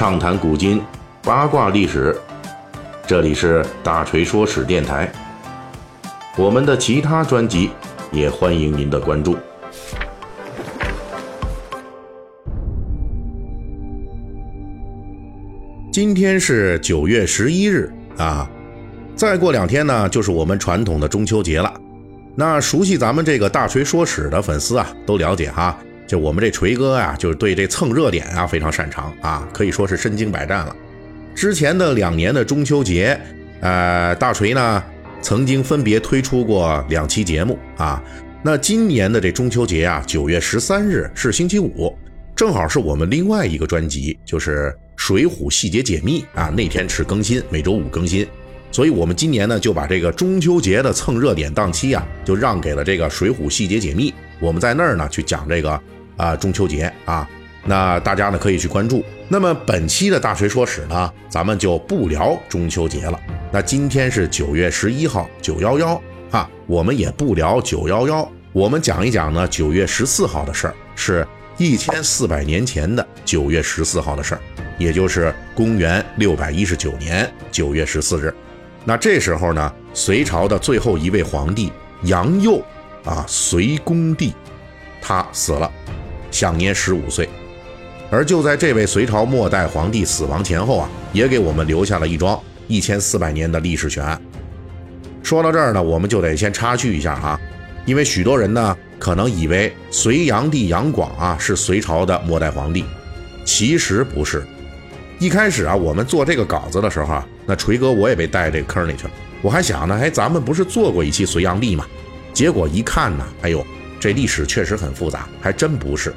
畅谈古今，八卦历史。这里是大锤说史电台。我们的其他专辑也欢迎您的关注。今天是九月十一日啊，再过两天呢，就是我们传统的中秋节了。那熟悉咱们这个大锤说史的粉丝啊，都了解哈。就我们这锤哥啊，就是对这蹭热点啊非常擅长啊，可以说是身经百战了。之前的两年的中秋节，呃，大锤呢曾经分别推出过两期节目啊。那今年的这中秋节啊，九月十三日是星期五，正好是我们另外一个专辑，就是《水浒细节解密》啊，那天是更新，每周五更新。所以我们今年呢就把这个中秋节的蹭热点档期啊，就让给了这个《水浒细节解密》，我们在那儿呢去讲这个。啊，中秋节啊，那大家呢可以去关注。那么本期的大锤说史呢，咱们就不聊中秋节了。那今天是九月十一号，九幺幺啊，我们也不聊九幺幺，我们讲一讲呢九月十四号的事儿，是一千四百年前的九月十四号的事儿，也就是公元六百一十九年九月十四日。那这时候呢，隋朝的最后一位皇帝杨佑啊，隋恭帝，他死了。享年十五岁，而就在这位隋朝末代皇帝死亡前后啊，也给我们留下了一桩一千四百年的历史悬案。说到这儿呢，我们就得先插叙一下啊，因为许多人呢可能以为隋炀帝杨广啊是隋朝的末代皇帝，其实不是。一开始啊，我们做这个稿子的时候啊，那锤哥我也被带这个坑里去了，我还想呢，哎，咱们不是做过一期隋炀帝吗？结果一看呢，哎呦。这历史确实很复杂，还真不是。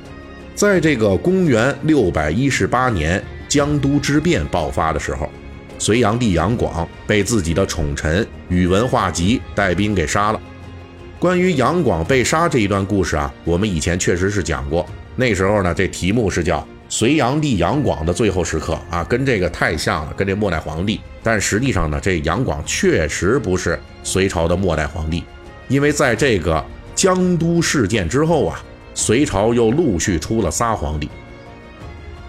在这个公元六百一十八年江都之变爆发的时候，隋炀帝杨广被自己的宠臣宇文化及带兵给杀了。关于杨广被杀这一段故事啊，我们以前确实是讲过。那时候呢，这题目是叫《隋炀帝杨广的最后时刻》啊，跟这个太像了，跟这末代皇帝。但实际上呢，这杨广确实不是隋朝的末代皇帝，因为在这个。江都事件之后啊，隋朝又陆续出了仨皇帝。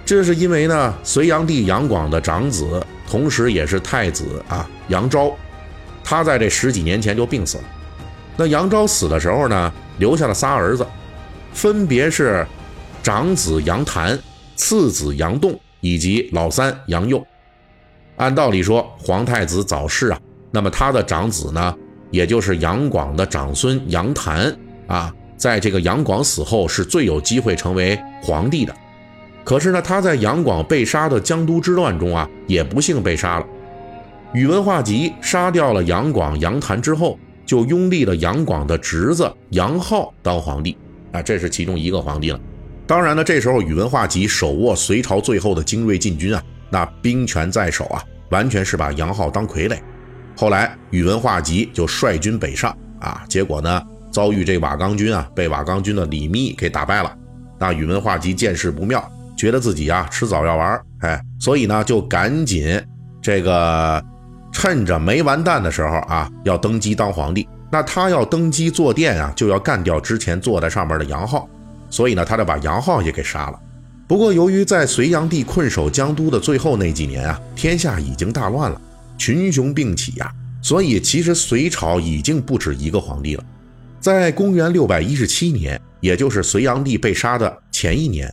这是因为呢，隋炀帝杨广的长子，同时也是太子啊，杨昭，他在这十几年前就病死了。那杨昭死的时候呢，留下了仨儿子，分别是长子杨谭、次子杨栋以及老三杨佑。按道理说，皇太子早逝啊，那么他的长子呢？也就是杨广的长孙杨谭啊，在这个杨广死后是最有机会成为皇帝的。可是呢，他在杨广被杀的江都之乱中啊，也不幸被杀了。宇文化及杀掉了杨广、杨谭之后，就拥立了杨广的侄子杨浩当皇帝啊，这是其中一个皇帝了。当然呢，这时候宇文化及手握隋朝最后的精锐禁军啊，那兵权在手啊，完全是把杨浩当傀儡。后来，宇文化及就率军北上啊，结果呢，遭遇这瓦岗军啊，被瓦岗军的李密给打败了。那宇文化及见势不妙，觉得自己啊迟早要完，哎，所以呢，就赶紧这个趁着没完蛋的时候啊，要登基当皇帝。那他要登基坐殿啊，就要干掉之前坐在上面的杨浩，所以呢，他就把杨浩也给杀了。不过，由于在隋炀帝困守江都的最后那几年啊，天下已经大乱了。群雄并起呀，所以其实隋朝已经不止一个皇帝了。在公元六百一十七年，也就是隋炀帝被杀的前一年，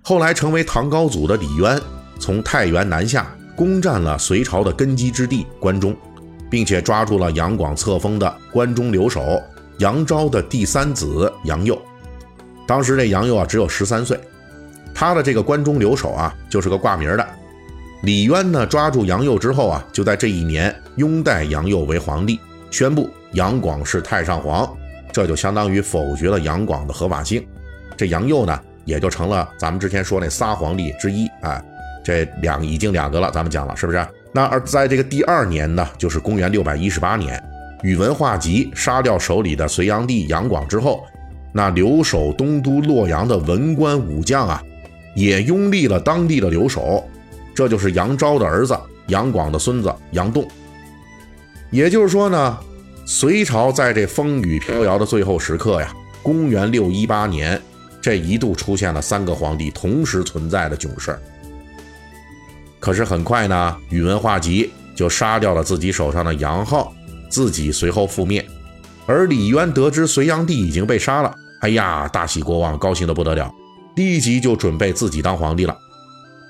后来成为唐高祖的李渊，从太原南下，攻占了隋朝的根基之地关中，并且抓住了杨广册封的关中留守杨昭的第三子杨佑。当时这杨佑啊只有十三岁，他的这个关中留守啊就是个挂名的。李渊呢，抓住杨佑之后啊，就在这一年拥戴杨佑为皇帝，宣布杨广是太上皇，这就相当于否决了杨广的合法性。这杨佑呢，也就成了咱们之前说那仨皇帝之一啊。这两已经两个了，咱们讲了是不是？那而在这个第二年呢，就是公元六百一十八年，宇文化及杀掉手里的隋炀帝杨广之后，那留守东都洛阳的文官武将啊，也拥立了当地的留守。这就是杨昭的儿子杨广的孙子杨栋。也就是说呢，隋朝在这风雨飘摇的最后时刻呀，公元六一八年，这一度出现了三个皇帝同时存在的囧事儿。可是很快呢，宇文化及就杀掉了自己手上的杨浩，自己随后覆灭。而李渊得知隋炀帝已经被杀了，哎呀，大喜过望，高兴的不得了，立即就准备自己当皇帝了。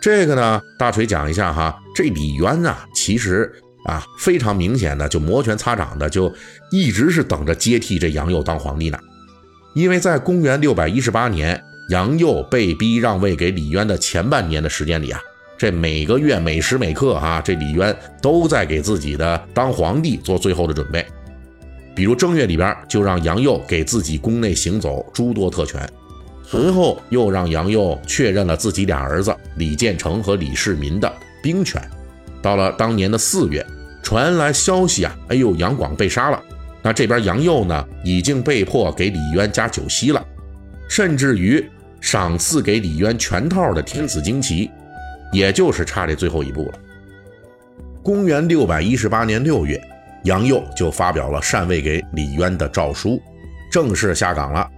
这个呢，大锤讲一下哈，这李渊啊，其实啊，非常明显的就摩拳擦掌的，就一直是等着接替这杨佑当皇帝呢。因为在公元六百一十八年，杨佑被逼让位给李渊的前半年的时间里啊，这每个月每时每刻啊，这李渊都在给自己的当皇帝做最后的准备。比如正月里边，就让杨佑给自己宫内行走诸多特权，随后又让杨佑确认了自己俩儿子李建成和李世民的兵权。到了当年的四月，传来消息啊，哎呦，杨广被杀了。那这边杨佑呢，已经被迫给李渊加九锡了，甚至于赏赐给李渊全套的天子旌旗，也就是差这最后一步了。公元六百一十八年六月，杨佑就发表了禅位给李渊的诏书，正式下岗了。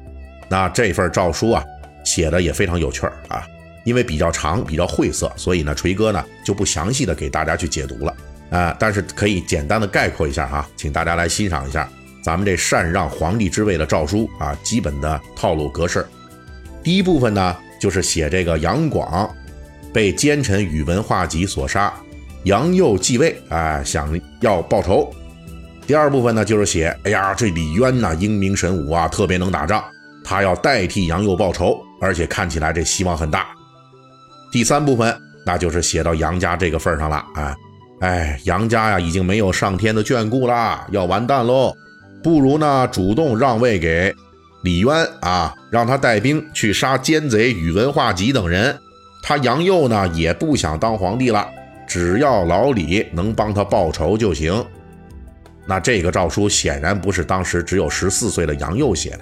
那这份诏书啊，写的也非常有趣儿啊，因为比较长，比较晦涩，所以呢，锤哥呢就不详细的给大家去解读了。啊，但是可以简单的概括一下哈，请大家来欣赏一下咱们这禅让皇帝之位的诏书啊，基本的套路格式。第一部分呢，就是写这个杨广被奸臣宇文化及所杀，杨佑继位啊，想要报仇。第二部分呢，就是写，哎呀，这李渊呐，英明神武啊，特别能打仗，他要代替杨佑报仇，而且看起来这希望很大。第三部分，那就是写到杨家这个份上了啊。哎，杨家呀，已经没有上天的眷顾啦，要完蛋喽！不如呢，主动让位给李渊啊，让他带兵去杀奸贼宇文化及等人。他杨佑呢，也不想当皇帝了，只要老李能帮他报仇就行。那这个诏书显然不是当时只有十四岁的杨佑写的。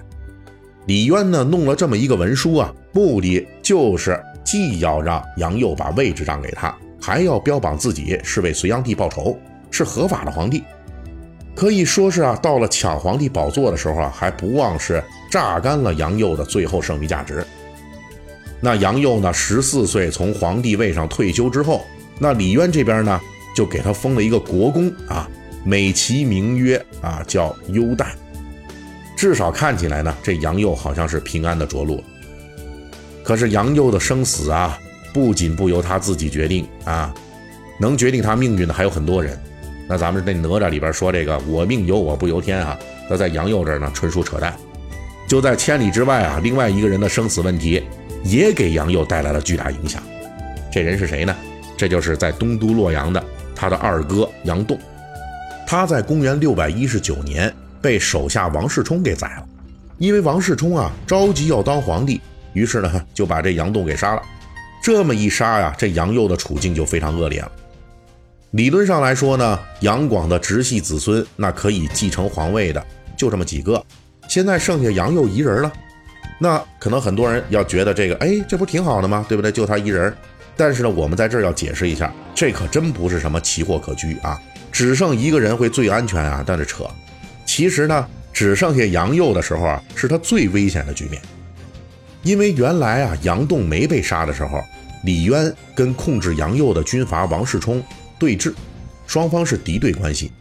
李渊呢，弄了这么一个文书啊，目的就是既要让杨佑把位置让给他。还要标榜自己是为隋炀帝报仇，是合法的皇帝，可以说是啊，到了抢皇帝宝座的时候啊，还不忘是榨干了杨佑的最后剩余价值。那杨佑呢，十四岁从皇帝位上退休之后，那李渊这边呢，就给他封了一个国公啊，美其名曰啊叫优旦。至少看起来呢，这杨佑好像是平安的着陆。可是杨佑的生死啊。不仅不由他自己决定啊，能决定他命运的还有很多人。那咱们那哪吒里边说这个“我命由我不由天”啊，那在杨佑这儿呢，纯属扯淡。就在千里之外啊，另外一个人的生死问题也给杨佑带来了巨大影响。这人是谁呢？这就是在东都洛阳的他的二哥杨栋。他在公元六百一十九年被手下王世充给宰了，因为王世充啊着急要当皇帝，于是呢就把这杨栋给杀了。这么一杀呀，这杨佑的处境就非常恶劣了。理论上来说呢，杨广的直系子孙那可以继承皇位的就这么几个，现在剩下杨佑一人了。那可能很多人要觉得这个，哎，这不挺好的吗？对不对？就他一人。但是呢，我们在这儿要解释一下，这可真不是什么奇货可居啊。只剩一个人会最安全啊？但是扯。其实呢，只剩下杨佑的时候啊，是他最危险的局面。因为原来啊，杨栋没被杀的时候，李渊跟控制杨佑的军阀王世充对峙，双方是敌对关系。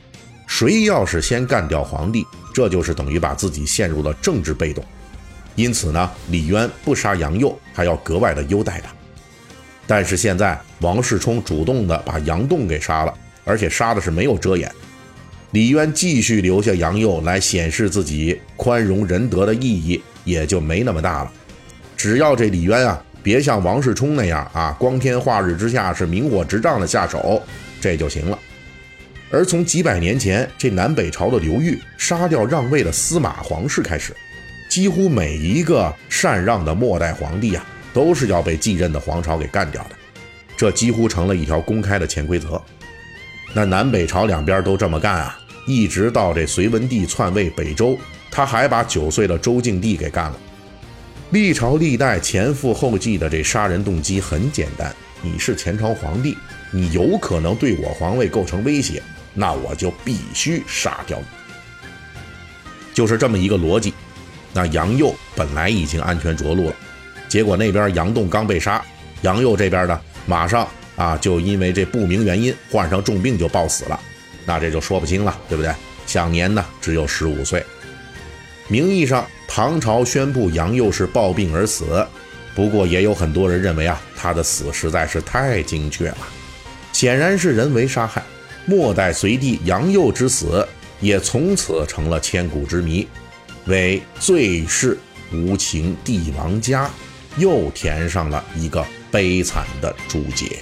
谁要是先干掉皇帝，这就是等于把自己陷入了政治被动。因此呢，李渊不杀杨佑，还要格外的优待他。但是现在王世充主动的把杨栋给杀了，而且杀的是没有遮掩。李渊继续留下杨佑来显示自己宽容仁德的意义，也就没那么大了。只要这李渊啊，别像王世充那样啊，光天化日之下是明火执仗的下手，这就行了。而从几百年前这南北朝的刘裕杀掉让位的司马皇室开始，几乎每一个禅让的末代皇帝啊，都是要被继任的皇朝给干掉的，这几乎成了一条公开的潜规则。那南北朝两边都这么干啊，一直到这隋文帝篡位北周，他还把九岁的周敬帝给干了。历朝历代前赴后继的这杀人动机很简单，你是前朝皇帝，你有可能对我皇位构成威胁，那我就必须杀掉你。就是这么一个逻辑。那杨佑本来已经安全着陆了，结果那边杨栋刚被杀，杨佑这边呢，马上啊，就因为这不明原因患上重病就暴死了，那这就说不清了，对不对？享年呢只有十五岁。名义上唐朝宣布杨佑是暴病而死，不过也有很多人认为啊，他的死实在是太精确了，显然是人为杀害。末代隋帝杨佑之死也从此成了千古之谜，为最是无情帝王家又填上了一个悲惨的注解。